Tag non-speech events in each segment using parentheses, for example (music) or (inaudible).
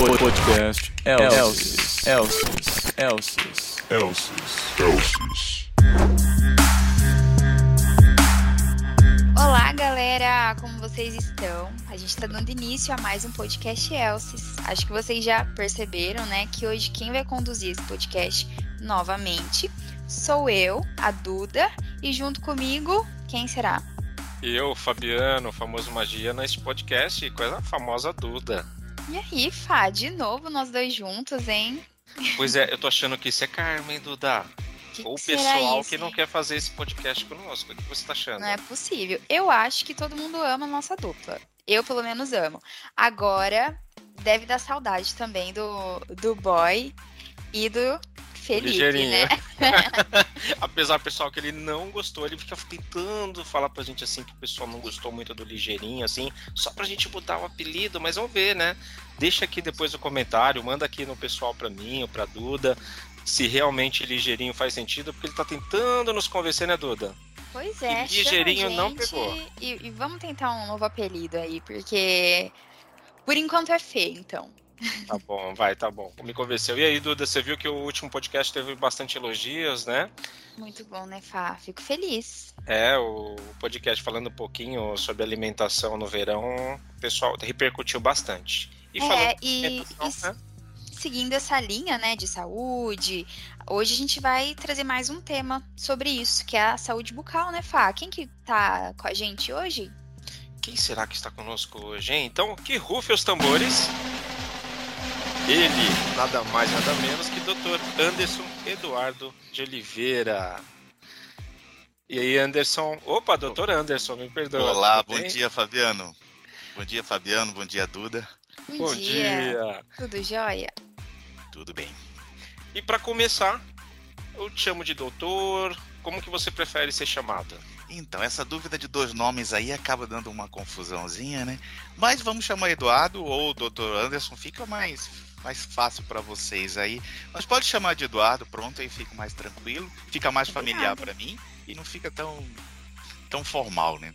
Podcast Elsis. Elsis. Elsis. Elsis. Elsis. Olá, galera! Como vocês estão? A gente está dando início a mais um podcast Elsis. Acho que vocês já perceberam, né, que hoje quem vai conduzir esse podcast novamente sou eu, a Duda, e junto comigo, quem será? Eu, Fabiano, famoso Magia, nesse podcast com a famosa Duda. E aí, Fá, de novo nós dois juntos, hein? Pois é, eu tô achando que isso é Carmen, Duda. Que Ou o pessoal isso, que não hein? quer fazer esse podcast conosco. O que você tá achando? Não é possível. Eu acho que todo mundo ama a nossa dupla. Eu, pelo menos, amo. Agora, deve dar saudade também do, do boy e do Felipe, Ligeirinho. né? (laughs) Apesar, pessoal, que ele não gostou, ele fica tentando falar pra gente assim que o pessoal não gostou muito do Ligeirinho, assim, só pra gente botar o apelido, mas vamos ver, né? Deixa aqui depois o comentário, manda aqui no pessoal pra mim ou pra Duda, se realmente Ligeirinho faz sentido, porque ele tá tentando nos convencer, né, Duda? Pois é, E ligeirinho não pegou. E, e vamos tentar um novo apelido aí, porque por enquanto é feio, então. Tá bom, vai, tá bom. Me convenceu. E aí, Duda, você viu que o último podcast teve bastante elogios, né? Muito bom, né, Fá? Fico feliz. É, o podcast falando um pouquinho sobre alimentação no verão, o pessoal repercutiu bastante. E é, falando e, e né? seguindo essa linha, né, de saúde, hoje a gente vai trazer mais um tema sobre isso, que é a saúde bucal, né, Fá? Quem que tá com a gente hoje? Quem será que está conosco hoje, hein? Então, que rufe os tambores. Ele, nada mais, nada menos que Dr. Anderson Eduardo de Oliveira. E aí, Anderson? Opa, doutor Anderson, me perdoa. Olá, bom dia, Fabiano. Bom dia, Fabiano. Bom dia, Duda. Bom, Bom dia. Tudo jóia? Tudo bem? E para começar, eu te chamo de doutor. Como que você prefere ser chamado? Então, essa dúvida de dois nomes aí acaba dando uma confusãozinha, né? Mas vamos chamar Eduardo ou Dr. Anderson, fica mais, mais fácil para vocês aí. Mas pode chamar de Eduardo, pronto, aí fica mais tranquilo, fica mais familiar para mim e não fica tão, tão formal, né?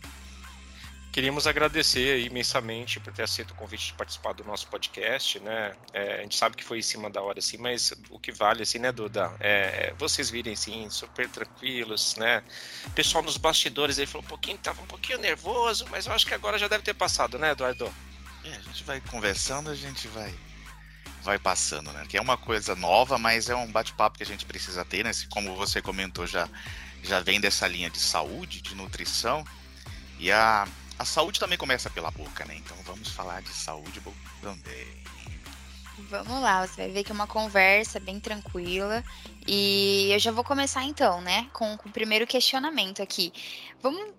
Queríamos agradecer imensamente por ter aceito o convite de participar do nosso podcast, né? É, a gente sabe que foi em cima da hora, assim, mas o que vale, assim, né, Duda? É, vocês virem, assim, super tranquilos, né? O pessoal nos bastidores aí falou um pouquinho, tava um pouquinho nervoso, mas eu acho que agora já deve ter passado, né, Eduardo? É, a gente vai conversando, a gente vai vai passando, né? Que é uma coisa nova, mas é um bate-papo que a gente precisa ter, né? Como você comentou, já já vem dessa linha de saúde, de nutrição. E a, a saúde também começa pela boca, né? Então vamos falar de saúde também. Vamos lá, você vai ver que é uma conversa bem tranquila. E eu já vou começar então, né, com, com o primeiro questionamento aqui. Vamos.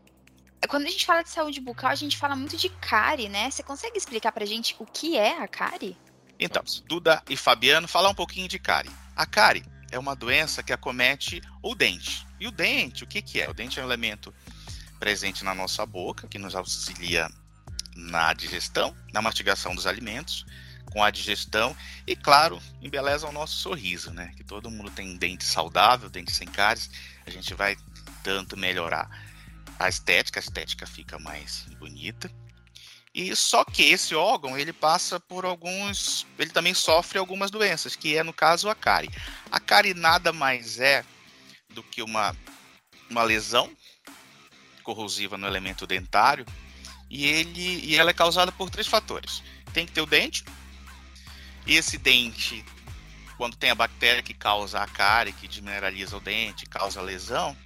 Quando a gente fala de saúde bucal, a gente fala muito de cárie, né? Você consegue explicar pra gente o que é a cárie? Então, Duda e Fabiano, falar um pouquinho de cárie. A cárie é uma doença que acomete o dente. E o dente, o que, que é? O dente é um elemento presente na nossa boca, que nos auxilia na digestão, na mastigação dos alimentos, com a digestão e, claro, embeleza o nosso sorriso, né? Que todo mundo tem dente saudável, dente sem cáries, a gente vai tanto melhorar a estética, a estética fica mais bonita. E só que esse órgão, ele passa por alguns, ele também sofre algumas doenças, que é no caso a cárie. A cárie nada mais é do que uma uma lesão corrosiva no elemento dentário, e ele e ela é causada por três fatores. Tem que ter o dente. E esse dente quando tem a bactéria que causa a cárie, que desmineraliza o dente, causa lesão,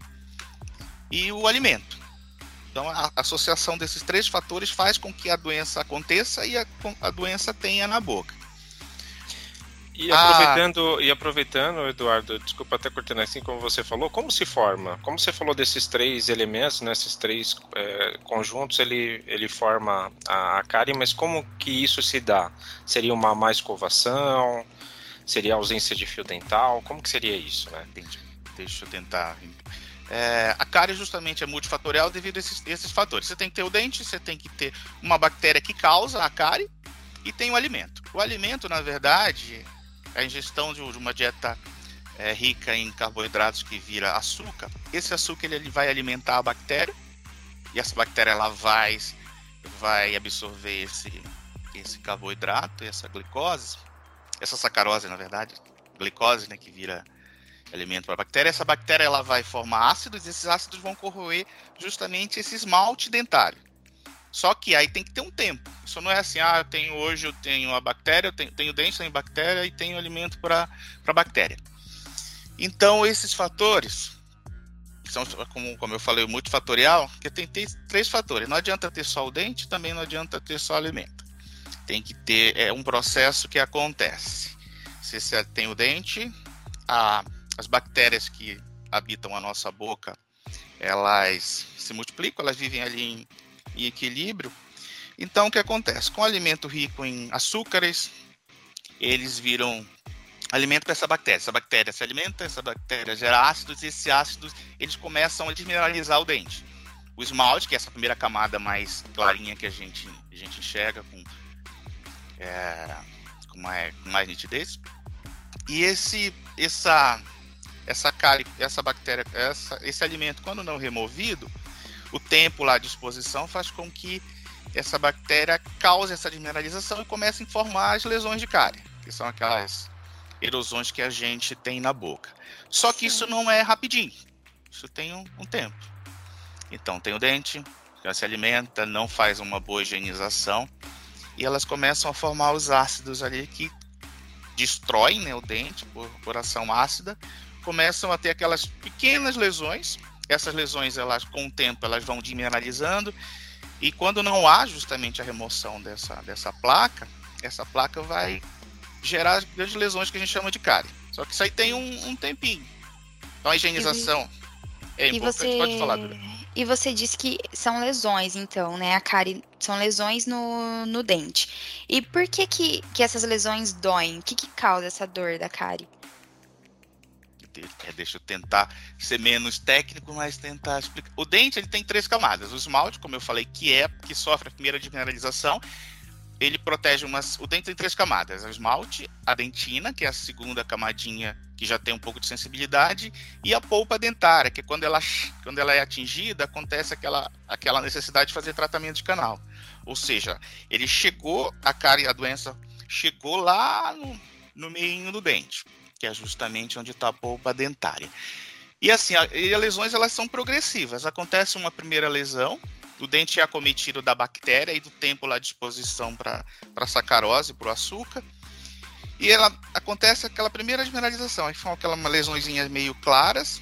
e o alimento. Então, a associação desses três fatores faz com que a doença aconteça e a, a doença tenha na boca. E Ah. aproveitando, e aproveitando, Eduardo, desculpa até cortando assim como você falou, como se forma? Como você falou desses três elementos, né, esses três é, conjuntos, ele, ele forma a, a cárie, mas como que isso se dá? Seria uma má escovação? Seria ausência de fio dental? Como que seria isso, né? Entendi. Deixa eu tentar. É, a cárie justamente é multifatorial devido a esses, esses fatores. Você tem que ter o dente, você tem que ter uma bactéria que causa a cárie e tem o alimento. O alimento, na verdade, a ingestão de uma dieta é, rica em carboidratos que vira açúcar. Esse açúcar ele, ele vai alimentar a bactéria e essa bactéria ela vai, vai absorver esse, esse carboidrato, essa glicose essa sacarose, na verdade, glicose, né, que vira alimento para a bactéria. Essa bactéria ela vai formar ácidos, e esses ácidos vão corroer justamente esse esmalte dentário. Só que aí tem que ter um tempo. Isso não é assim, ah, eu tenho hoje eu tenho a bactéria, eu tenho, tenho dente, tenho bactéria e tenho alimento para a bactéria. Então, esses fatores, são, como, como eu falei, multifatorial, que tem, tem três fatores. Não adianta ter só o dente, também não adianta ter só o alimento. Tem que ter é, um processo que acontece. Se você tem o dente, a, as bactérias que habitam a nossa boca, elas se multiplicam, elas vivem ali em, em equilíbrio. Então, o que acontece? Com alimento rico em açúcares, eles viram alimento para essa bactéria. Essa bactéria se alimenta, essa bactéria gera ácidos, e esses ácidos eles começam a desmineralizar o dente. O esmalte, que é essa primeira camada mais clarinha que a gente, a gente enxerga com, é, com, mais, com mais nitidez. E esse, essa, essa cárie, essa bactéria, essa, esse alimento, quando não removido, o tempo lá de exposição faz com que essa bactéria cause essa desmineralização e comece a formar as lesões de cárie, que são aquelas erosões que a gente tem na boca. Só que isso não é rapidinho. Isso tem um, um tempo. Então tem o dente, já se alimenta, não faz uma boa higienização e elas começam a formar os ácidos ali que destroem né, o dente por, por ação ácida, começam a ter aquelas pequenas lesões. Essas lesões, elas com o tempo, elas vão demineralizando e quando não há justamente a remoção dessa, dessa placa, essa placa vai gerar grandes lesões que a gente chama de cárie. Só que isso aí tem um, um tempinho. Então a higienização é e importante. você... Pode falar, Duda. E você disse que são lesões, então, né? A cárie são lesões no, no dente. E por que, que que essas lesões doem? O que, que causa essa dor da cárie? É, deixa eu tentar ser menos técnico, mas tentar explicar. O dente ele tem três camadas. O esmalte, como eu falei, que é que sofre a primeira desmineralização, ele protege umas. O dente tem três camadas: o esmalte, a dentina, que é a segunda camadinha que já tem um pouco de sensibilidade, e a polpa dentária, que quando ela, quando ela é atingida, acontece aquela, aquela necessidade de fazer tratamento de canal. Ou seja, ele chegou, a cárie, a doença chegou lá no, no meio do dente, que é justamente onde está a polpa dentária. E assim, a, e as lesões elas são progressivas. Acontece uma primeira lesão, o dente é acometido da bactéria e do tempo lá de exposição para a sacarose, para o açúcar. E ela acontece aquela primeira desmineralização. Aí são aquelas lesõezinhas meio claras,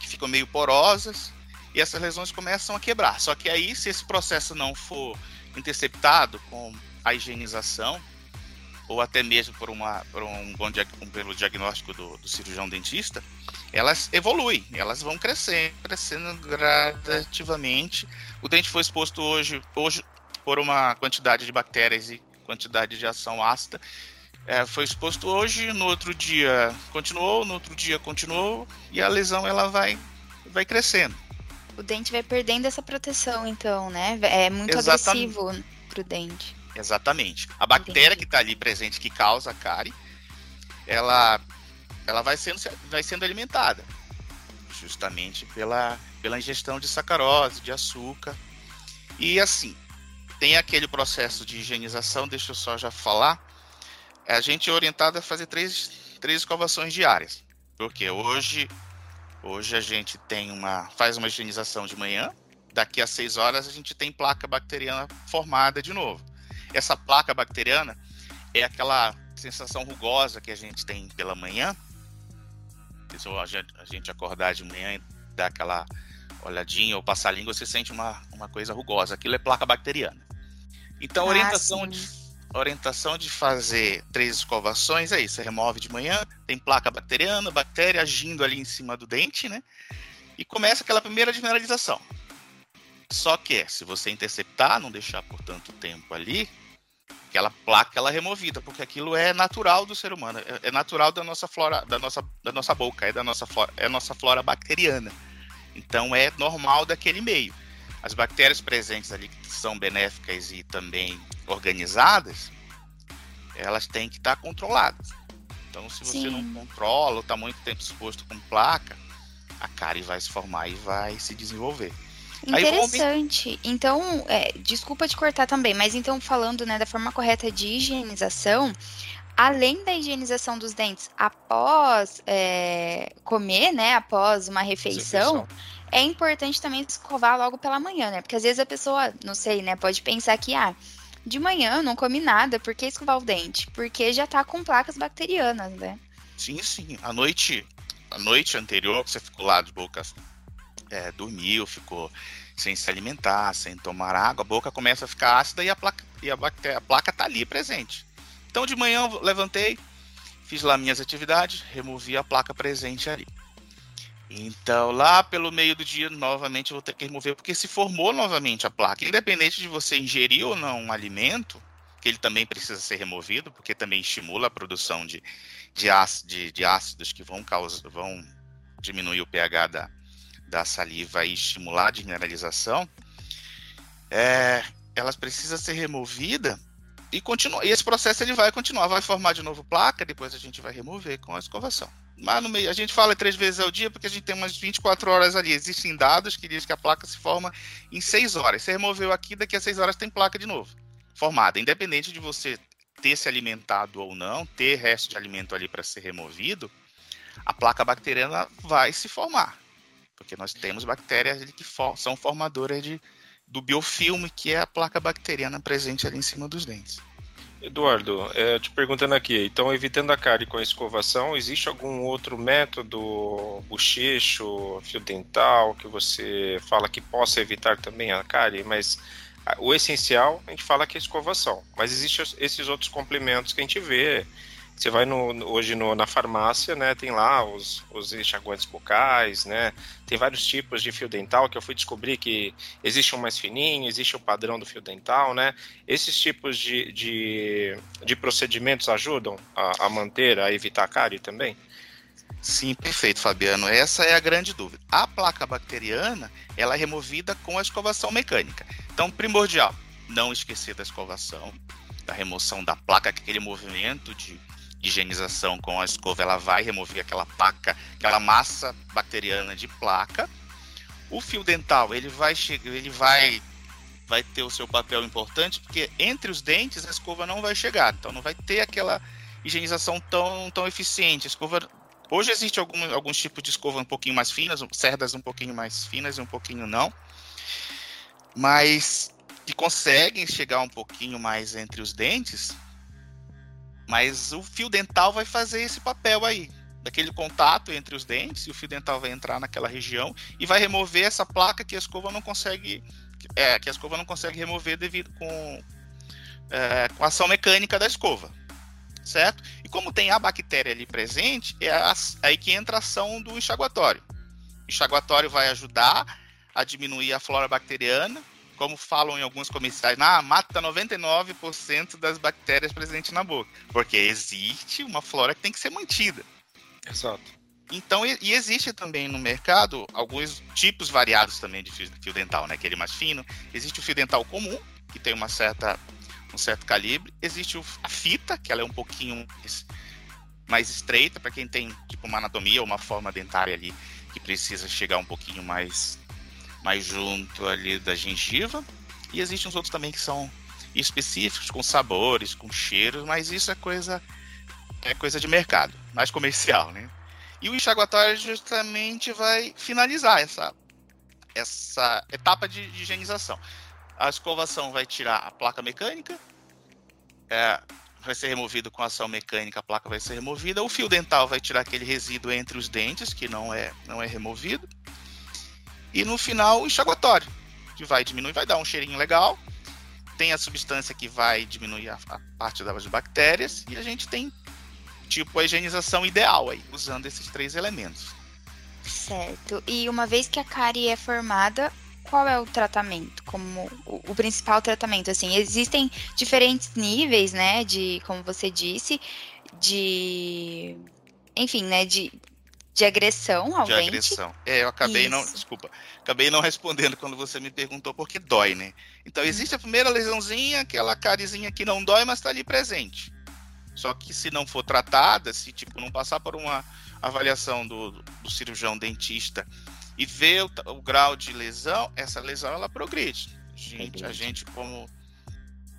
que ficam meio porosas, e essas lesões começam a quebrar. Só que aí, se esse processo não for interceptado com a higienização, ou até mesmo por, uma, por um bom pelo diagnóstico do, do cirurgião dentista, elas evoluem, elas vão crescendo, crescendo gradativamente. O dente foi exposto hoje, hoje por uma quantidade de bactérias e quantidade de ação ácida. É, foi exposto hoje, no outro dia continuou, no outro dia continuou, e a lesão ela vai, vai crescendo. O dente vai perdendo essa proteção, então, né? É muito Exatamente. agressivo pro dente. Exatamente. A bactéria Entendi. que está ali presente, que causa a cárie, ela, ela vai, sendo, vai sendo alimentada justamente pela, pela ingestão de sacarose, de açúcar. E assim, tem aquele processo de higienização, deixa eu só já falar. A gente é orientado a fazer três, três escovações diárias. Porque hoje, hoje a gente tem uma. faz uma higienização de manhã, daqui a seis horas a gente tem placa bacteriana formada de novo. Essa placa bacteriana é aquela sensação rugosa que a gente tem pela manhã. Se a gente, acordar de manhã e dar aquela olhadinha ou passar a língua, você sente uma, uma coisa rugosa. Aquilo é placa bacteriana. Então, a Ah, orientação, de, orientação de fazer três escovações é isso: você remove de manhã, tem placa bacteriana, bactéria agindo ali em cima do dente, né? E começa aquela primeira desmineralização. Só que, se você interceptar, não deixar por tanto tempo ali, aquela placa ela é removida, porque aquilo é natural do ser humano, é, é natural da nossa flora, da nossa, da nossa boca, é da nossa flora, é nossa flora bacteriana. Então é normal daquele meio. As bactérias presentes ali que são benéficas e também organizadas, elas têm que estar controladas. Então, se você Sim. não controla, ou está muito tempo exposto com placa, a cárie vai se formar e vai se desenvolver. Interessante. Então, é, desculpa te cortar também, mas então falando né, da forma correta de higienização, além da higienização dos dentes após é, comer, né? Após uma refeição, é importante também escovar logo pela manhã, né? Porque às vezes a pessoa, não sei, né, pode pensar que, ah, de manhã eu não comi nada, por que escovar o dente? Porque já tá com placas bacterianas, né? Sim, sim. A noite, a noite anterior, você ficou lá de boca, é, dormiu, ficou sem se alimentar, sem tomar água, a boca começa a ficar ácida e a placa, e a, a placa tá ali presente. Então de manhã eu levantei, fiz lá minhas atividades, removi a placa presente ali. Então, lá pelo meio do dia, novamente eu vou ter que remover, porque se formou novamente a placa. Independente de você ingerir ou não um alimento, que ele também precisa ser removido, porque também estimula a produção de, de, ácido, de ácidos que vão, causar, vão diminuir o pH da, da saliva e estimular a mineralização, é, elas precisam ser removidas e continua. E esse processo ele vai continuar, vai formar de novo placa, depois a gente vai remover com a escovação. Mas no meio, a gente fala três vezes ao dia porque a gente tem umas 24 horas ali. Existem dados que dizem que a placa se forma em 6 horas. Você removeu aqui, daqui a 6 horas tem placa de novo. Formada. Independente de você ter se alimentado ou não, ter resto de alimento ali para ser removido, a placa bacteriana vai se formar. Porque nós temos bactérias que for são formadoras de, do biofilme, que é a placa bacteriana presente ali em cima dos dentes. Eduardo, é, te perguntando aqui, então evitando a cárie com a escovação, existe algum outro método, bochecho, fio dental, que você fala que possa evitar também a cárie, mas o essencial a gente fala que é escovação, mas existem esses outros complementos que a gente vê, você vai no, hoje no, na farmácia, né? Tem lá os, os enxaguantes bucais, né? Tem vários tipos de fio dental que eu fui descobrir que existe um mais fininho, existe o padrão do fio dental, né? Esses tipos de, de, de procedimentos ajudam a, a manter, a evitar a cárie também? Sim, perfeito, Fabiano. Essa é a grande dúvida. A placa bacteriana, ela é removida com a escovação mecânica. Então, primordial, não esquecer da escovação, da remoção da placa, aquele movimento de higienização com a escova, ela vai remover aquela placa, aquela massa bacteriana de placa. O fio dental, ele vai ele vai vai ter o seu papel importante, porque entre os dentes a escova não vai chegar, então não vai ter aquela higienização tão, tão eficiente. A escova Hoje existe algum, alguns tipos de escova um pouquinho mais finas, cerdas um pouquinho mais finas e um pouquinho não. Mas que conseguem chegar um pouquinho mais entre os dentes, mas o fio dental vai fazer esse papel aí, daquele contato entre os dentes, e o fio dental vai entrar naquela região e vai remover essa placa que a escova não consegue, é, que a escova não consegue remover devido com, é, com a ação mecânica da escova, certo? E como tem a bactéria ali presente, é aí que entra a ação do enxaguatório. O enxaguatório vai ajudar a diminuir a flora bacteriana como falam em alguns comerciais, ah, mata 99% das bactérias presentes na boca. Porque existe uma flora que tem que ser mantida. Exato. Então, e, e existe também no mercado alguns tipos variados também de fio, fio, dental, né? Aquele mais fino. Existe o fio dental comum, que tem uma certa, um certo calibre. Existe o, a fita, que ela é um pouquinho mais, mais estreita, para quem tem tipo uma anatomia ou uma forma dentária ali que precisa chegar um pouquinho mais mais junto ali da gengiva. E existem os outros também que são específicos, com sabores, com cheiros, mas isso é coisa é coisa de mercado, mais comercial, né? E o enxaguatório justamente vai finalizar essa, essa etapa de, de higienização. A escovação vai tirar a placa mecânica, é, vai ser removido com ação mecânica, a placa vai ser removida. O fio dental vai tirar aquele resíduo entre os dentes, que não é, não é removido. E no final, o enxaguatório, que vai diminuir, vai dar um cheirinho legal. Tem a substância que vai diminuir a, a parte das bactérias. E a gente tem, tipo, a higienização ideal aí, usando esses três elementos. Certo. E uma vez que a cárie é formada, qual é o tratamento? Como o, o, principal tratamento, assim, existem diferentes níveis, né, de, como você disse, de, enfim, né, de de agressão ao de agressão. É, eu acabei Isso. não, desculpa, acabei não respondendo quando você me perguntou porque dói, né? Então existe a primeira lesãozinha, aquela carizinha que não dói, mas está ali presente. Só que se não for tratada, se tipo não passar por uma avaliação do, do cirurgião dentista e ver o, o, grau de lesão, essa lesão ela progride. Gente, a gente como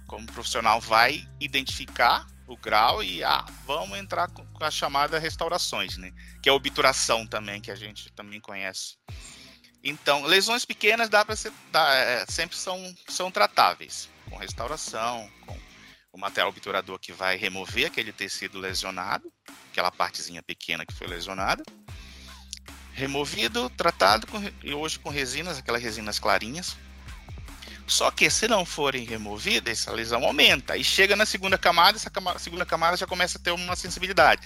como profissional vai identificar o, grau e ah, vamos entrar com a chamada restaurações, né? Que é a obturação também, que a gente também conhece. Então, lesões pequenas dá para é, sempre são, são tratáveis com restauração, com o material obturador que vai remover aquele tecido lesionado, aquela partezinha pequena que foi lesionada. Removido, tratado com, e hoje com resinas, aquelas resinas clarinhas. Só que se não forem removidas, essa lesão aumenta. E chega na segunda camada, essa camada, segunda camada já começa a ter uma sensibilidade.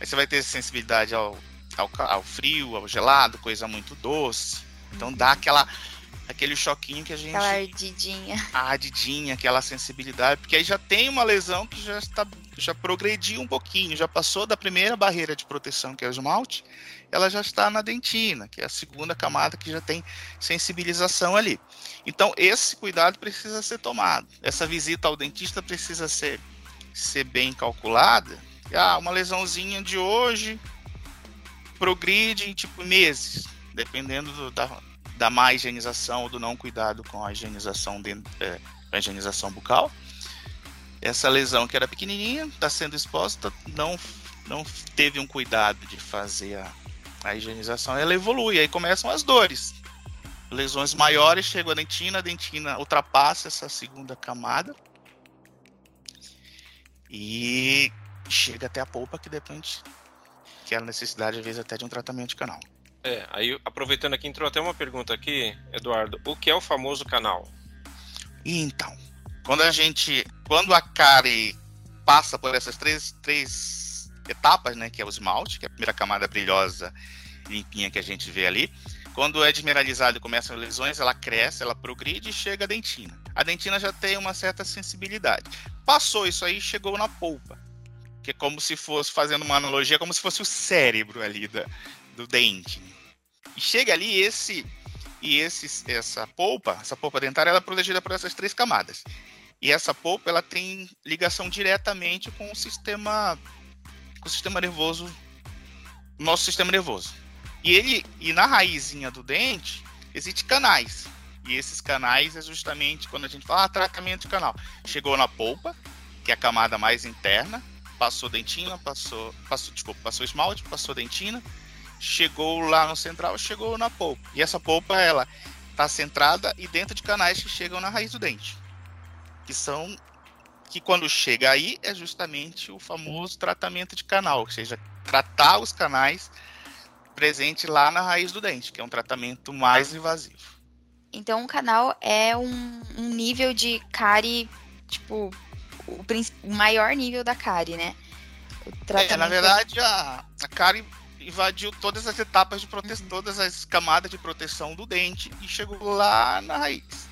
Aí você vai ter sensibilidade ao, ao, ao frio, ao gelado, coisa muito doce então dá aquela aquele choquinho que a gente. Aquela ardidinha. A ardidinha, aquela sensibilidade, porque aí já tem uma lesão que já está já progrediu um pouquinho, já passou da primeira barreira de proteção, que é o esmalte, ela já está na dentina, que é a segunda camada que já tem sensibilização ali. Então, esse cuidado precisa ser tomado. Essa visita ao dentista precisa ser, ser bem calculada. Ah, uma lesãozinha de hoje progride em tipo meses dependendo do, da, da má higienização ou do não cuidado com a higienização, de, é, a higienização bucal. Essa lesão que era pequenininha, está sendo exposta, não, não teve um cuidado de fazer a, a higienização, ela evolui, aí começam as dores. Lesões maiores, chegam a dentina, a dentina ultrapassa essa segunda camada e chega até a polpa, que depende que é a necessidade, às vezes, até de um tratamento de canal. É, aí aproveitando aqui, entrou até uma pergunta aqui, Eduardo. O que é o famoso canal? Então, quando a gente. Quando a cárie passa por essas três, três etapas, né? Que é o esmalte, que é a primeira camada brilhosa limpinha que a gente vê ali. Quando é desmineralizado e começam as lesões, ela cresce, ela progride e chega a dentina. A dentina já tem uma certa sensibilidade. Passou isso aí, chegou na polpa. Que é como se fosse, fazendo uma analogia, como se fosse o cérebro ali da, do dente. E chega ali esse e esse, essa polpa, essa polpa dentária, ela é protegida por essas três camadas. E essa polpa ela tem ligação diretamente com o sistema com o sistema nervoso, nosso sistema nervoso. E ele e na raizinha do dente existem canais. E esses canais é justamente quando a gente fala ah, tratamento de canal. Chegou na polpa, que é a camada mais interna, passou dentina, passou, passou, desculpa, passou esmalte, passou dentina, chegou lá no central, chegou na polpa. E essa polpa, ela está centrada e dentro de canais que chegam na raiz do dente. Que são que quando chega aí é justamente o famoso tratamento de canal, ou seja, tratar os canais presentes lá na raiz do dente, que é um tratamento mais invasivo. Então, o canal é um, um nível de cárie, tipo, o, o, maior nível da cárie, né? É, na verdade, a, a cárie invadiu todas as etapas de proteção, todas as camadas de proteção do dente e chegou lá na raiz.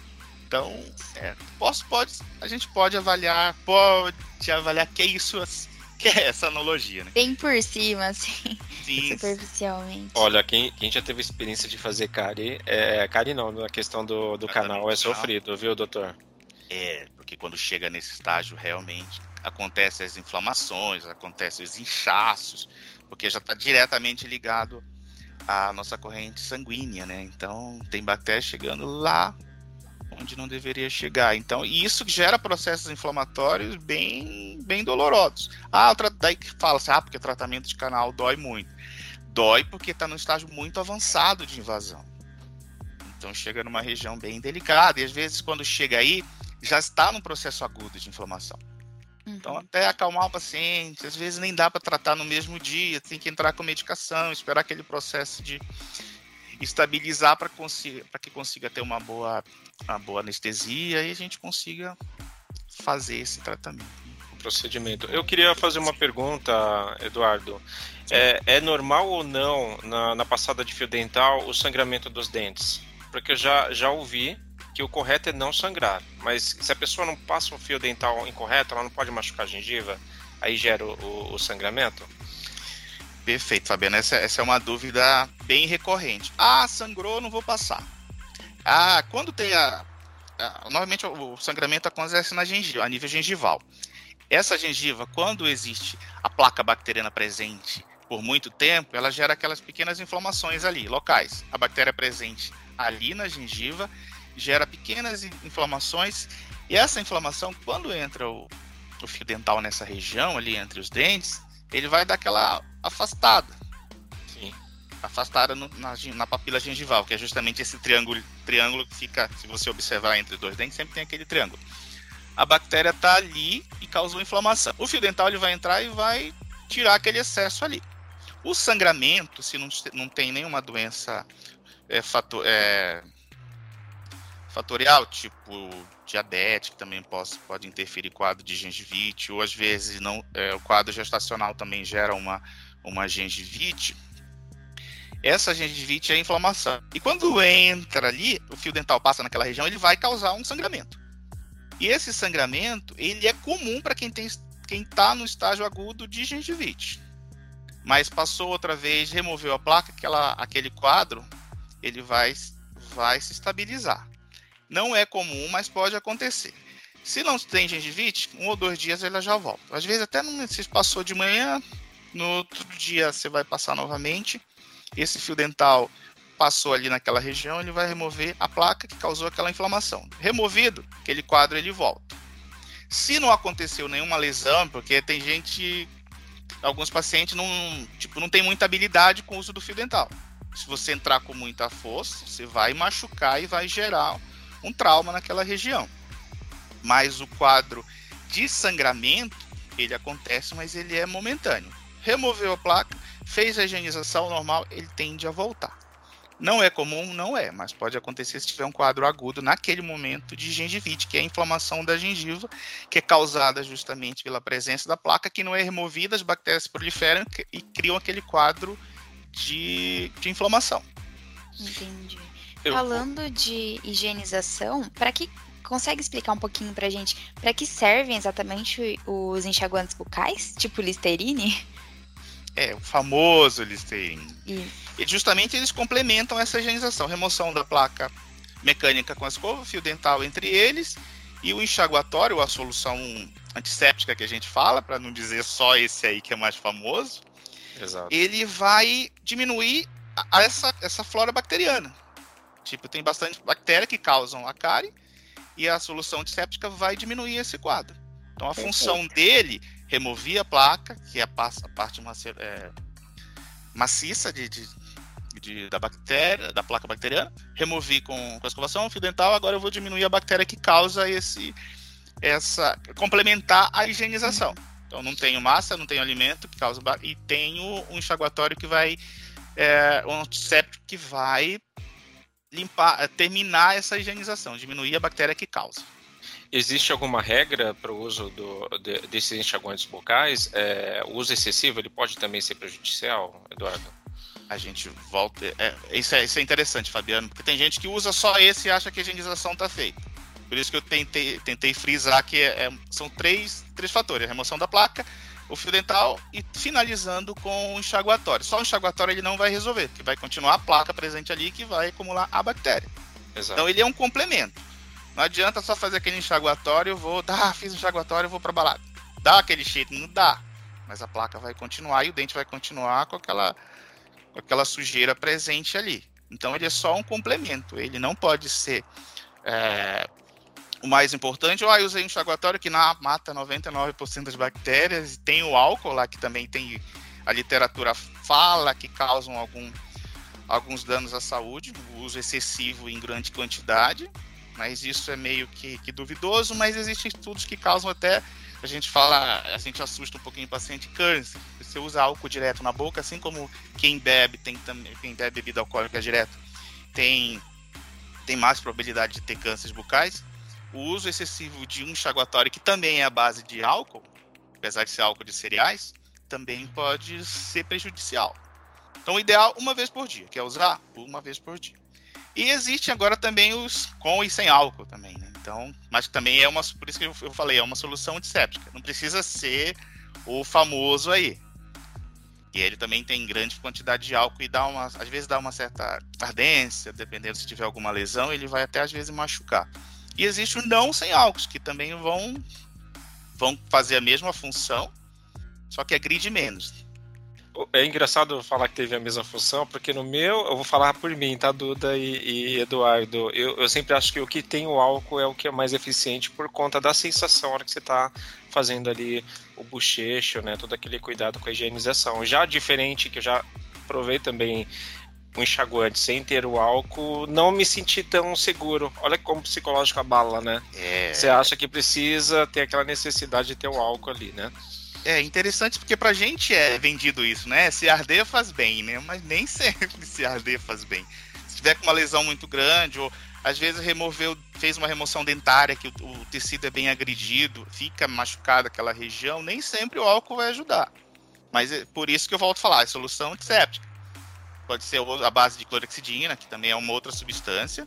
Então, é, posso, pode, a gente pode avaliar, pode avaliar que é isso, (laughs) que é essa analogia, né? Bem por cima, assim, Sim. (laughs) superficialmente. Olha, quem, quem já teve experiência de fazer cárie, é, cárie não, na questão do, do canal é sofrido, viu, doutor? É, porque quando chega nesse estágio, realmente acontecem as inflamações, acontecem os inchaços, porque já está diretamente ligado à nossa corrente sanguínea, né? Então tem bactéria chegando lá onde não deveria chegar. Então isso gera processos inflamatórios bem, bem dolorosos. Ah, daí que fala assim, ah, porque tratamento de canal dói muito. Dói porque está num estágio muito avançado de invasão. Então chega numa região bem delicada e às vezes quando chega aí já está num processo agudo de inflamação. Então, uhum. até acalmar o paciente, às vezes nem dá para tratar no mesmo dia, tem que entrar com medicação, esperar aquele processo de estabilizar para que consiga ter uma boa, uma boa anestesia e a gente consiga fazer esse tratamento. Procedimento. Eu queria fazer uma pergunta, Eduardo. É, é, normal ou não, na, na passada de fio dental, o sangramento dos dentes? Porque eu já, já ouvi que o correto é não sangrar. Mas se a pessoa não passa um fio dental incorreto, ela não pode machucar a gengiva, aí gera o, o sangramento? Perfeito, Fabiano. Essa, essa é uma dúvida bem recorrente. Ah, sangrou, não vou passar. Ah, quando tem a. a normalmente o sangramento acontece na gengiva, a nível gengival. Essa gengiva, quando existe a placa bacteriana presente por muito tempo, ela gera aquelas pequenas inflamações ali, locais. A bactéria presente ali na gengiva gera pequenas inflamações e essa inflamação, quando entra o, o fio dental nessa região ali entre os dentes, ele vai dar aquela afastada. Sim. Afastada no- na, na papila gengival, que é justamente esse triângulo, triângulo que fica, se você observar entre dois dentes, sempre tem aquele triângulo. A bactéria está ali e causou inflamação. O fio dental ele vai entrar e vai tirar aquele excesso ali. O sangramento, se não, não tem nenhuma doença é, fator, é, fatorial, tipo diabetes, que também pode, pode interferir quadro de gengivite, ou às vezes não, é, o quadro gestacional também gera uma, uma gengivite. Essa gengivite é inflamação. E quando entra ali, o fio dental passa naquela região, ele vai causar um sangramento. E esse sangramento, ele é comum para quem tem quem está no estágio agudo de gengivite. Mas passou outra vez, removeu a placa, aquela, aquele quadro, ele vai, vai se estabilizar. Não é comum, mas pode acontecer. Se não tem gengivite, um ou dois dias ela já volta. Às vezes até não se passou de manhã, no outro dia você vai passar novamente. Esse fio dental passou ali naquela região, ele vai remover a placa que causou aquela inflamação. Removido, aquele quadro ele volta. Se não aconteceu nenhuma lesão, porque tem gente, alguns pacientes não, tipo, não tem muita habilidade com o uso do fio dental. Se você entrar com muita força, você vai machucar e vai gerar um trauma naquela região. Mas o quadro de sangramento, ele acontece, mas ele é momentâneo. Removeu a placa, fez a higienização normal, ele tende a voltar. Não é comum, não é, mas pode acontecer se tiver um quadro agudo naquele momento de gengivite, que é a inflamação da gengiva, que é causada justamente pela presença da placa, que não é removida, as bactérias proliferam e criam aquele quadro de, de inflamação. Entendi. Eu- Falando de higienização, para que consegue explicar um pouquinho pra gente para que servem exatamente os enxaguantes bucais, tipo Listerine? É, o famoso Listerine. E E justamente eles complementam essa higienização. Remoção da placa mecânica com a escova, fio dental entre eles e o enxaguatório, a solução antisséptica que a gente fala, para não dizer só esse aí que é mais famoso, Exato. ele vai diminuir a- a essa, essa flora bacteriana. Tipo, tem bastante bactéria que causam a cárie e a solução antisséptica vai diminuir esse quadro. Então a Perfeito. função dele, remover a placa, que é a, pa- a parte é, maciça de, de- de- da bactéria, da placa bacteriana, removi com, com a escovação, fio dental, agora eu vou diminuir a bactéria que causa esse, essa, complementar a higienização. Então não tenho massa, não tenho alimento que causa e tenho um enxaguatório que vai é, um antisséptico que vai limpar, é, terminar essa higienização, diminuir a bactéria que causa. Existe alguma regra para o uso do- de- desses enxaguantes bucais? É, o uso excessivo ele pode também ser prejudicial, Eduardo? A gente volta. é, isso, é, isso é interessante, Fabiano, porque tem gente que usa só esse e acha que a higienização está feita. Por isso que eu tentei, tentei frisar que é- é- são três, três fatores: a remoção da placa, o fio dental e finalizando com o enxaguatório. Só o enxaguatório ele não vai resolver, porque vai continuar a placa presente ali que vai acumular a bactéria. Exato. Então ele é um complemento. Não adianta só fazer aquele enxaguatório, vou, ah, fiz o enxaguatório, vou pra balada. Dá aquele cheiro, não dá. Mas a placa vai continuar e o dente vai continuar com aquela, com aquela sujeira presente ali. Então ele é só um complemento. Ele não pode ser é, o mais importante. Eu usei um enxaguatório que na, mata 99% das bactérias. E tem o álcool lá que também tem a literatura fala que causam algum, alguns danos à saúde, o uso excessivo em grande quantidade mas isso é meio que, que duvidoso, mas existem estudos que causam até, a gente fala, a gente assusta um pouquinho o paciente câncer. Você usa álcool direto na boca, assim como quem bebe, tem também, quem bebe bebida alcoólica direto, tem, tem mais probabilidade de ter cânceres bucais. O uso excessivo de um enxaguatório, que também é a base de álcool, apesar de ser álcool de cereais, também pode ser prejudicial. Então, o ideal, uma vez por dia. Quer usar? Uma vez por dia. E existe agora também os com e sem álcool também, né? Então, mas também é uma, por isso que eu falei, é uma solução antisséptica. Não precisa ser o famoso aí. E ele também tem grande quantidade de álcool e dá uma, às vezes dá uma certa ardência, dependendo se tiver alguma lesão, ele vai até às vezes machucar. E existe o não sem álcool, que também vão vão fazer a mesma função, só que agride menos. É engraçado falar que teve a mesma função, porque no meu, eu vou falar por mim, tá, Duda e, e Eduardo? Eu, eu, sempre acho que o que tem o álcool é o que é mais eficiente por conta da sensação na hora que você tá fazendo ali o bochecho, né? Todo aquele cuidado com a higienização. Já diferente, que eu já provei também um enxaguante sem ter o álcool, não me senti tão seguro. Olha como psicológico a bala, né? É. Você acha que precisa ter aquela necessidade de ter o álcool ali, né? É interessante porque pra gente é vendido isso, né? Se arder faz bem, né? Mas nem (laughs) sempre se arder faz bem. Se tiver com uma lesão muito grande, ou às vezes removeu, fez uma remoção dentária que o, o tecido é bem agredido, fica machucado aquela região, nem sempre o álcool vai ajudar. Mas é por isso que eu volto a falar, é solução antisséptica. Pode ser a base de clorexidina, que também é uma outra substância,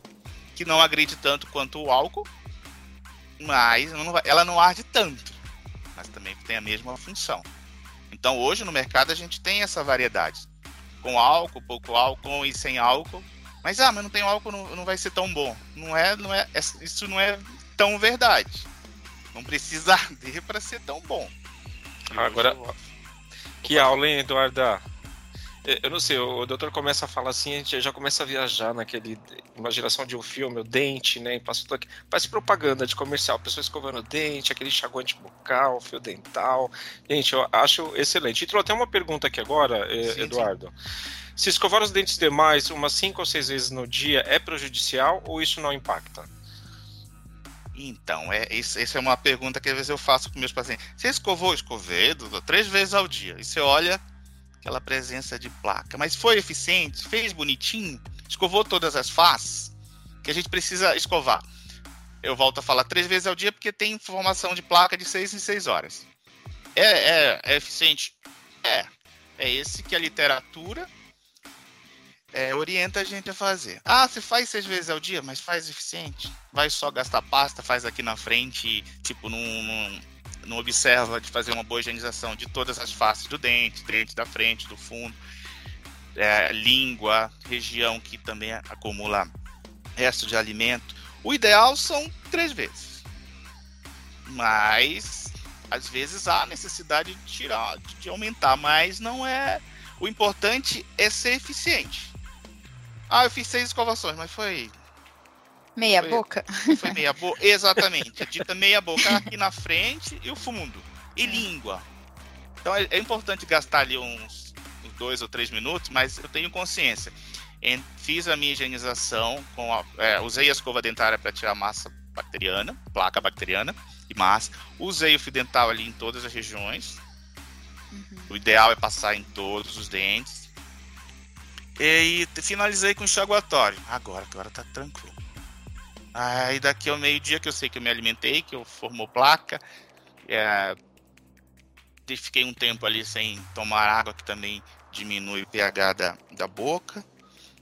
que não agride tanto quanto o álcool, mas não vai, ela não arde tanto, mas também tem a mesma função. Então hoje no mercado a gente tem essa variedade. Com álcool, pouco álcool e sem álcool. Mas ah, mas não tem álcool, não, não vai ser tão bom. Não é, não é, é isso não é tão verdade. Não precisa (laughs) arder para ser tão bom. Agora, que aula, hein, Eduardo? É, eu não sei, o doutor começa a falar assim, a gente já começa a viajar naquele. Imaginação de um filme, o dente, né? Passa tudo aqui. Faz propaganda de comercial, pessoas escovando o dente, aquele enxaguante bucal, fio dental. Gente, eu acho excelente. E trouxe até uma pergunta aqui agora, eh, sim, Eduardo. Sim. Se escovar os dentes demais umas 5 ou 6 vezes no dia é prejudicial ou isso não impacta? Então, é, isso, essa é uma pergunta que às vezes eu faço com meus pacientes. Você escovou? Escovei, doutor, três vezes ao dia. E você olha aquela presença de placa. Mas foi eficiente? Fez bonitinho? Escovou todas as faces? Que a gente precisa escovar. Eu volto a falar três vezes ao dia porque tem formação de placa de seis em seis horas. É, é, é eficiente? É. É esse que a literatura é, orienta a gente a fazer. Ah, você faz seis vezes ao dia, mas faz eficiente. Vai só gastar pasta, faz aqui na frente, tipo, num, num não observa de fazer uma boa higienização de todas as faces do dente, dente da frente, do fundo, é, língua, região que também acumula resto de alimento. O ideal são três vezes. Mas às vezes há necessidade de tirar, de aumentar, mas não é. O importante é ser eficiente. Ah, eu fiz seis escovações, mas foi Meia foi, boca? Foi meia boca, exatamente. Dita meia boca aqui na frente e o fundo. E língua. Então é, é importante gastar ali uns, uns, dois ou três minutos, mas eu tenho consciência. fiz a minha higienização, com a, é, usei a escova dentária para tirar massa bacteriana, placa bacteriana e massa. Usei o fio dental ali em todas as regiões. Uhum. O ideal é passar em todos os dentes. E, e finalizei com enxaguatório. Agora, agora tá tranquilo. Aí daqui ao meio-dia que eu sei que eu me alimentei, que eu formou placa, é, fiquei um tempo ali sem tomar água, que também diminui o pH da, da boca.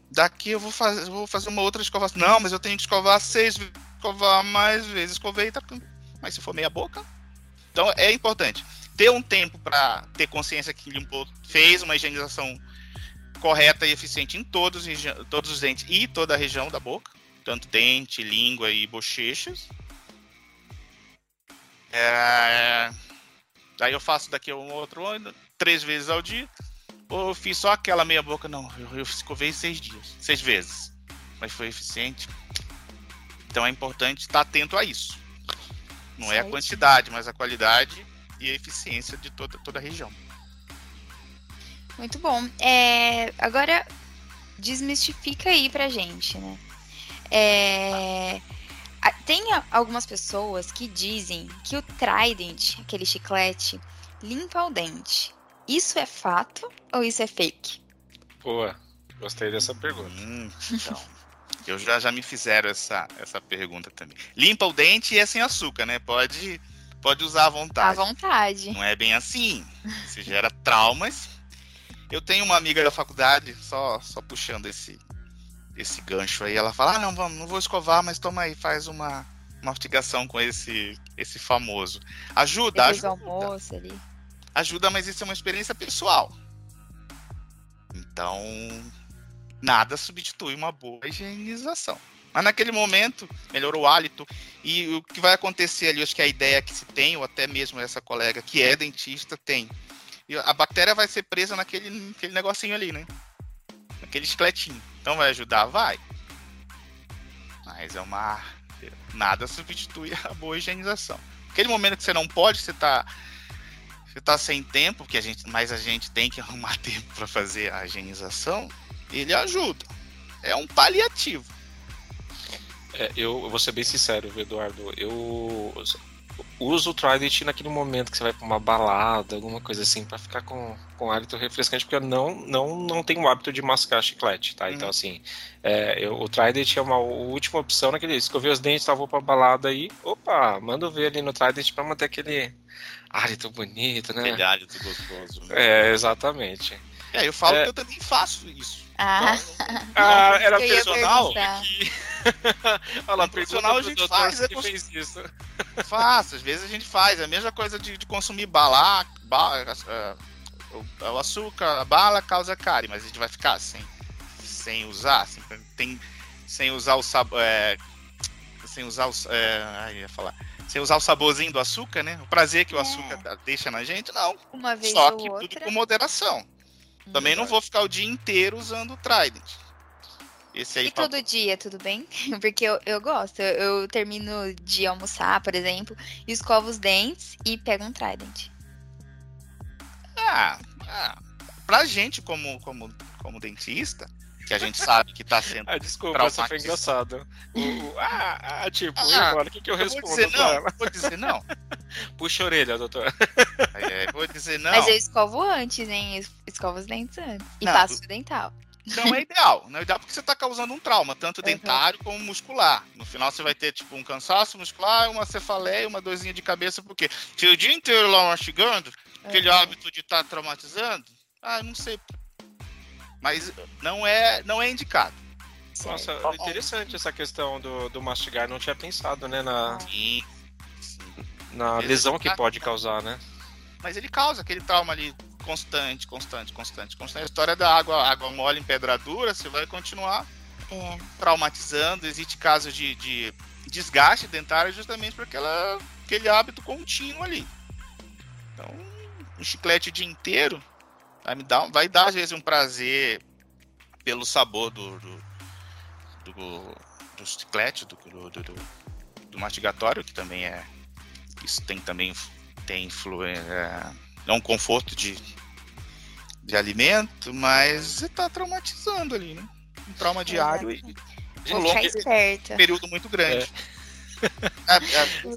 Daqui eu vou fazer, vou fazer uma outra escovação. Não, mas eu tenho que escovar seis vezes, escovar mais vezes. Escovei, tá, mas se for meia boca. Então é importante ter um tempo para ter consciência que limpou, fez uma higienização correta e eficiente em todos, todos os dentes e toda a região da boca tanto dente, língua e bochechas. É... Aí eu faço daqui a um outro ano, três vezes ao dia. Ou eu fiz só aquela meia boca, não, eu, eu escovei seis dias, seis vezes. Mas foi eficiente. Então é importante estar atento a isso. Não é a quantidade, mas a qualidade e a eficiência de toda, toda a região. Muito bom. É, agora desmistifica aí pra gente, né? É... Tem algumas pessoas que dizem que o Trident, aquele chiclete, limpa o dente. Isso é fato ou isso é fake? Boa, gostei dessa pergunta. Hum, então, eu já, já me fizeram essa, essa pergunta também. Limpa o dente e é sem açúcar, né? Pode, pode usar à vontade. À vontade. Não é bem assim. Se gera traumas. Eu tenho uma amiga da faculdade, só, só puxando esse, esse gancho aí. Ela fala: ah, não, vamos, não vou escovar, mas toma aí, faz uma mastigação com esse, esse famoso. Ajuda, Depois ajuda. almoço ali. Ajuda, mas isso é uma experiência pessoal. Então, nada substitui uma boa higienização. Mas naquele momento, melhorou o hálito. E o que vai acontecer ali, acho que a ideia que se tem, ou até mesmo essa colega que é dentista tem, E a bactéria vai ser presa naquele, naquele negocinho ali, né? Naquele esqueletinho. Então vai ajudar? Vai. Mas é uma. Nada substitui a boa higienização. Aquele momento que você não pode, você tá. Você tá sem tempo, porque a gente, mas a gente tem que (laughs) arrumar tempo para fazer a higienização, ele ajuda. É um paliativo. É, eu vou ser bem sincero, Eduardo. Eu uso o Trident naquele momento que você vai para uma balada, alguma coisa assim, para ficar com, com hálito refrescante, porque eu não, não, não tenho o hábito de mascar chiclete, tá? Então, uhum. Então, assim, é, eu, o Trident é uma última opção naquele. Escovei os dentes, tava pra balada aí. Opa, manda ver ali no Trident para manter aquele hálito bonito, né? Aquele hálito gostoso. Né? É, exatamente. É, eu falo é... que eu também faço isso. Ah, ah (laughs) era personal? (laughs) Olha lá, personal a gente faz. É fez isso. (laughs) Faz, às vezes a gente faz. É a mesma coisa de, de consumir bala, bala uh, o, o, açúcar, a bala causa cárie, mas a gente vai ficar sem, sem usar, assim, tem, sem usar o sabor. É, sem usar o. É, ia falar sem usar o saborzinho do açúcar, né? O prazer que o é. açúcar deixa na gente, não. Uma vez Só que outra. tudo com moderação. Também não vou ficar o dia inteiro usando o Trident. Esse aí e todo dia, tudo bem? (laughs) Porque eu, eu gosto. Eu, eu, termino de almoçar, por exemplo, e escovo os dentes e pego um Trident. Ah, ah, pra gente como, como, como dentista, que a gente sabe que tá sendo. (laughs) ah, desculpa, essa foi engraçada. ah, ah, tipo, ah, agora o que, que eu, eu respondo? Vou dizer não, vou dizer não. Puxa a orelha, doutor. É, vou dizer não. Mas eu escovo antes, hein? Escovo os dentes antes. E não, passo o dental. Não é ideal. Não é ideal porque você está causando um trauma, tanto dentário como muscular. No final você vai ter, tipo, um cansaço muscular, uma cefaleia, uma dorzinha de cabeça, porque se o dia inteiro lá mastigando, uhum. aquele hábito de estar tá traumatizando, ah, não sei mas não é, não é indicado. Nossa, interessante essa questão do, do mastigar. Não tinha pensado, né, na, sim, na lesão que pode causar, né? Mas ele causa aquele trauma ali constante, constante, constante, constante. A história da água, água mole em pedra dura, você vai continuar é. traumatizando. Existe casos de, de desgaste dentário justamente por aquela, aquele hábito contínuo ali. Então, um chiclete o dia inteiro Vai, me dar, vai dar, às vezes, um prazer pelo sabor do, do, do, do chiclete, do, do, do, do, mastigatório, que também é. Isso tem também tem influência. É, é um conforto de, de alimento, mas você está traumatizando ali, né? Um trauma diário e um longo período muito grande. É.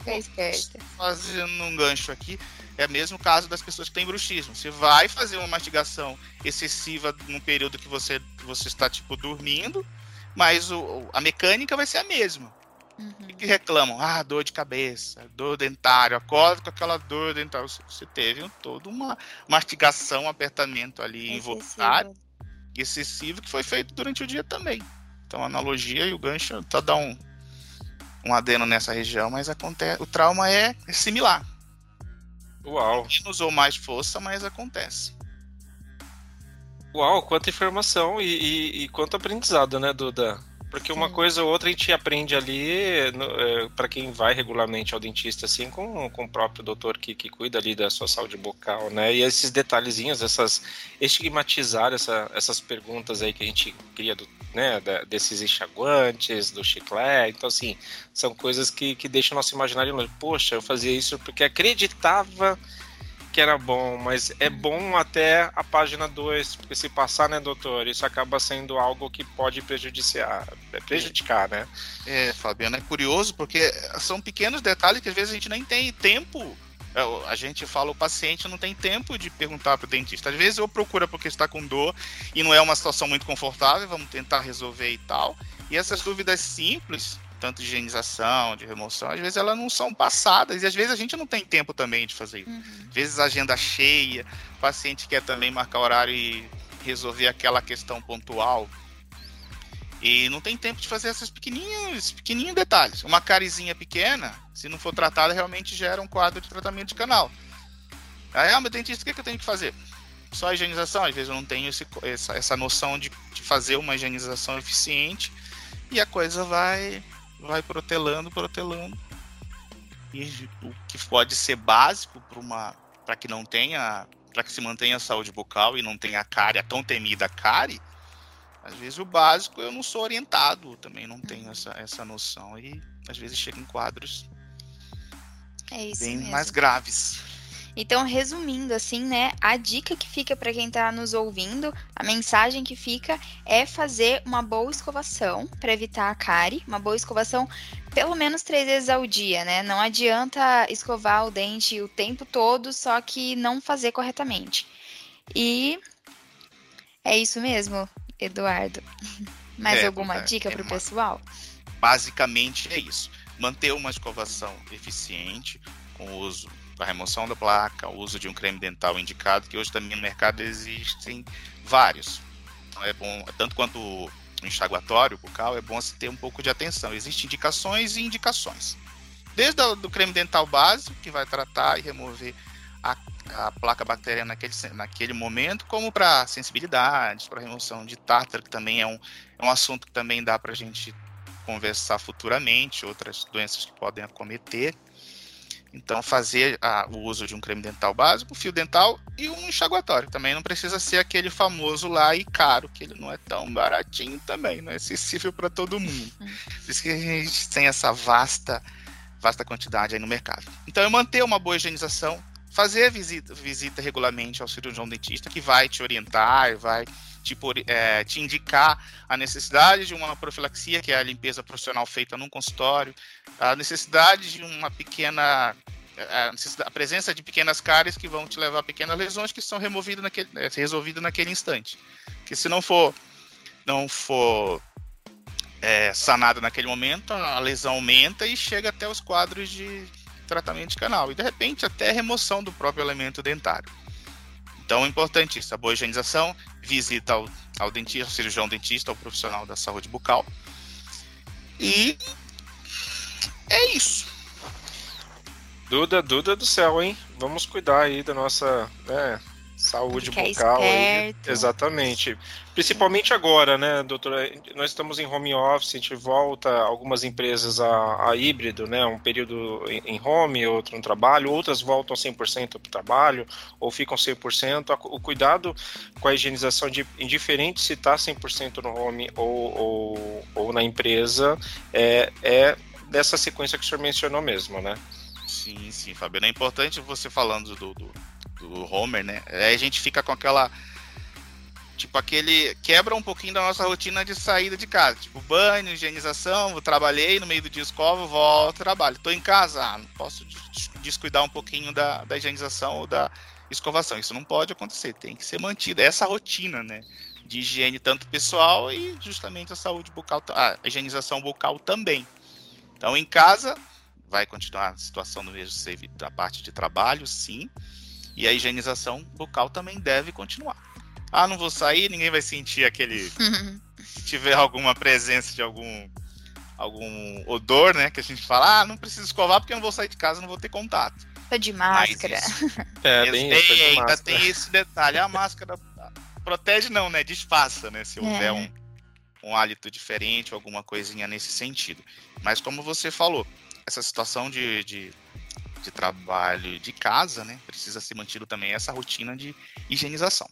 É, é, fazendo um gancho aqui, é o mesmo caso das pessoas que têm bruxismo. Você vai fazer uma mastigação excessiva num período que você, você está, tipo, dormindo, mas o, a mecânica vai ser a mesma. Uhum. E que reclamam, ah, dor de cabeça, dor dentário, acorda com aquela dor dentária. Você, você teve toda uma mastigação, um apertamento ali involuntário, excessivo, que foi feito durante o dia também. Então a analogia e o gancho tá dar um, um adeno nessa região, mas acontece, o trauma é similar. Uau. Menos ou mais força, mas acontece. Uau, quanta informação e, e, e quanto aprendizado, né, Duda? Porque uma coisa ou outra a gente aprende ali, é, para quem vai regularmente ao dentista, assim, com, com o próprio doutor que, que cuida ali da sua saúde bucal, né? E esses detalhezinhos, essas estigmatizar essa, essas perguntas aí que a gente cria, do, né, da, desses enxaguantes, do chiclete. Então, assim, são coisas que, que deixam nosso imaginário longe. Poxa, eu fazia isso porque acreditava que era bom, mas é bom até a página 2, porque se passar, né, doutor, isso acaba sendo algo que pode prejudicar, é prejudicar, né? É, Fabiano, é curioso porque são pequenos detalhes que às vezes a gente nem tem tempo. É, a gente fala, o paciente não tem tempo de perguntar para o dentista. Às vezes eu procuro porque está com dor e não é uma situação muito confortável, vamos tentar resolver e tal. E essas dúvidas simples, tanto de higienização, de remoção, às vezes elas não são passadas e às vezes a gente não tem tempo também de fazer isso. Uhum. Às vezes a agenda cheia, o paciente quer também marcar horário e resolver aquela questão pontual. E não tem tempo de fazer esses pequenininhos, detalhes. Uma carizinha pequena, se não for tratada, realmente gera um quadro de tratamento de canal. Aí, ah, meu dentista, o que, é que eu tenho que fazer? Só a higienização? Às vezes eu não tenho esse, essa, essa noção de, de fazer uma higienização eficiente e a coisa vai vai protelando, protelando. E o que pode ser básico para uma para que não tenha para que se mantenha a saúde bucal e não tenha a cárie, a tão temida cárie, às vezes o básico eu não sou orientado, também não tenho essa, essa noção e às vezes chega em quadros É bem mesmo. mais graves. Então, resumindo assim, né, a dica que fica para quem tá nos ouvindo, a mensagem que fica é fazer uma boa escovação para evitar a cárie, uma boa escovação pelo menos três vezes ao dia, né? Não adianta escovar o dente o tempo todo, só que não fazer corretamente. E é isso mesmo, Eduardo. (laughs) Mais É, alguma é, dica é para o pessoal? Basicamente é isso. Manter uma escovação eficiente, com o uso da remoção da placa, o uso de um creme dental indicado, que hoje também no mercado existem vários. Então é bom, tanto quanto o enxaguatório bucal, é bom se ter um pouco de atenção. Existem indicações e indicações. Desde o do creme dental básico, que vai tratar e remover a, placa bacteriana naquele, naquele momento, como para sensibilidades, para remoção de tártaro, que também é um, é um assunto que também dá para a gente conversar futuramente, outras doenças que podem acometer. Então, fazer a- o uso de um creme dental básico, fio dental e um enxaguatório. Também não precisa ser aquele famoso lá e caro, que ele não é tão baratinho também, não é acessível para todo mundo. (laughs) Por isso que a gente tem essa vasta, vasta quantidade aí no mercado. Então, é manter uma boa higienização, fazer visita, visita regularmente ao cirurgião dentista, que vai te orientar, vai te, eh, te indicar a necessidade de uma profilaxia, que é a limpeza profissional feita num consultório, a necessidade de uma pequena a, necessidade- a presença de pequenas cáries que vão te levar a pequenas lesões que são removidas naquele eh, resolvidas naquele instante. Que se não for não for eh, sanado naquele momento, a lesão aumenta e chega até os quadros de tratamento de canal e de repente até remoção do próprio elemento dentário. Então é importante isso, a boa higienização, visita ao, ao dentista, ao cirurgião dentista, ao profissional da saúde bucal. E é isso. Duda, Duda do céu, hein? Vamos cuidar aí da nossa né, saúde Ficar bucal. aí. esperto. Exatamente. Principalmente agora, né, doutora? Nós estamos em home office, a gente volta, algumas empresas a, a híbrido, né? Um período em home, outro no trabalho, outras voltam 100% para o trabalho, ou ficam 100%. A- O cuidado com a higienização, de, indiferente se está 100% no home ou, ou, ou na empresa, é, é dessa sequência que o senhor mencionou mesmo, né? Sim, sim, Fabiano. É importante você falando do, do, do Homer, né? Aí a gente fica com aquela. Tipo, aquele. Quebra um pouquinho da nossa rotina de saída de casa. Tipo, banho, higienização, trabalhei, no meio do dia escovo, volto trabalho. Tô em casa, ah, não posso des- descuidar um pouquinho da, da higienização ou da escovação. Isso não pode acontecer, tem que ser mantida. Essa rotina, né? De higiene, tanto pessoal e justamente a saúde bucal, a higienização bucal também. Então, em casa, vai continuar a situação do mesmo da parte de trabalho, sim. E a higienização bucal também deve continuar. Ah, não vou sair, ninguém vai sentir aquele. (laughs) Se tiver alguma presença de algum algum odor, né? Que a gente fala, ah, não preciso escovar porque eu não vou sair de casa, não vou ter contato. Tô de máscara. isso- (laughs) É, bem isso, de ainda máscara. tem esse detalhe. A máscara protege não, né? Disfarça, né? Se houver É. um, um hálito diferente alguma coisinha nesse sentido. Mas como você falou, essa situação de, de, de trabalho de casa, né? Precisa ser mantido também essa rotina de higienização.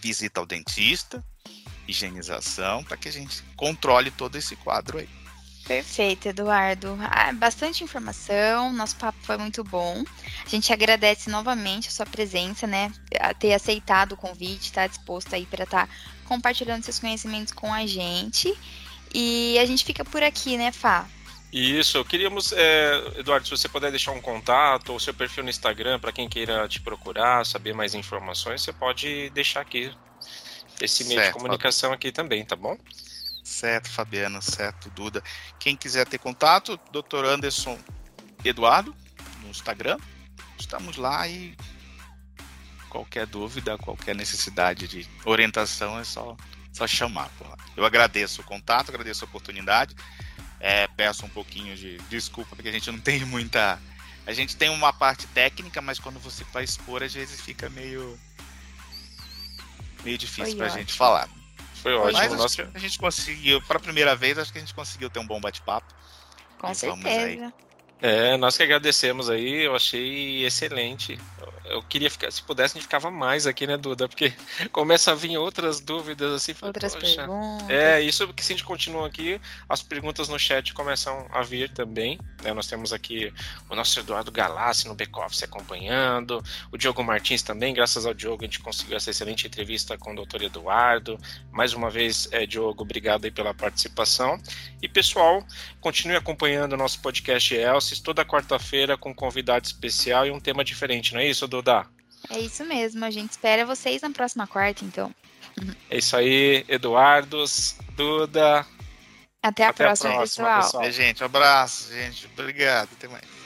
Visita ao dentista, higienização, para que a gente controle todo esse quadro aí. Perfeito, Eduardo. Ah, bastante informação, nosso papo foi muito bom. A gente agradece novamente a sua presença, né? Ter aceitado o convite, estar disposto aí para estar compartilhando seus conhecimentos com a gente. E a gente fica por aqui, né, Fá? Isso, queríamos, é, Eduardo, se você puder deixar um contato ou seu perfil no Instagram para quem queira te procurar, saber mais informações, você pode deixar aqui esse meio de Certo, comunicação aqui também, tá bom? Certo, Fabiano, certo, Duda. Quem quiser ter contato, Dr. Anderson Eduardo, no Instagram. Estamos lá e qualquer dúvida, qualquer necessidade de orientação é só, só chamar. por lá. Eu agradeço o contato, agradeço a oportunidade. É, peço um pouquinho de desculpa, porque a gente não tem muita. A gente tem uma parte técnica, mas quando você vai expor, às vezes fica meio. meio difícil Foi pra ótimo. gente falar. Foi ótimo. Mas a gente conseguiu, para a primeira vez, acho que a gente conseguiu ter um bom bate-papo. Com E vamos aí. certeza. É, nós que agradecemos aí, eu achei excelente. Eu queria ficar, se pudesse, a gente ficava mais aqui, né, Duda? Porque (laughs) começa a vir outras dúvidas assim. Outras poxa. perguntas. É, isso que se a gente continua aqui, as perguntas no chat começam a vir também. né? Nós temos aqui o nosso Eduardo Galassi no back-office acompanhando, o Diogo Martins também, graças ao Diogo a gente conseguiu essa excelente entrevista com o doutor Eduardo. Mais uma vez, é, Diogo, obrigado aí pela participação. E pessoal, continue acompanhando o nosso podcast Toda quarta-feira com um convidado especial e um tema diferente, não é isso, Duda? É isso mesmo. A gente espera vocês na próxima quarta, então. É isso aí, Eduardos, Duda. Até a Até a próxima, próxima, pessoal. pessoal. É, gente, um abraço, gente. Obrigado. Até mais.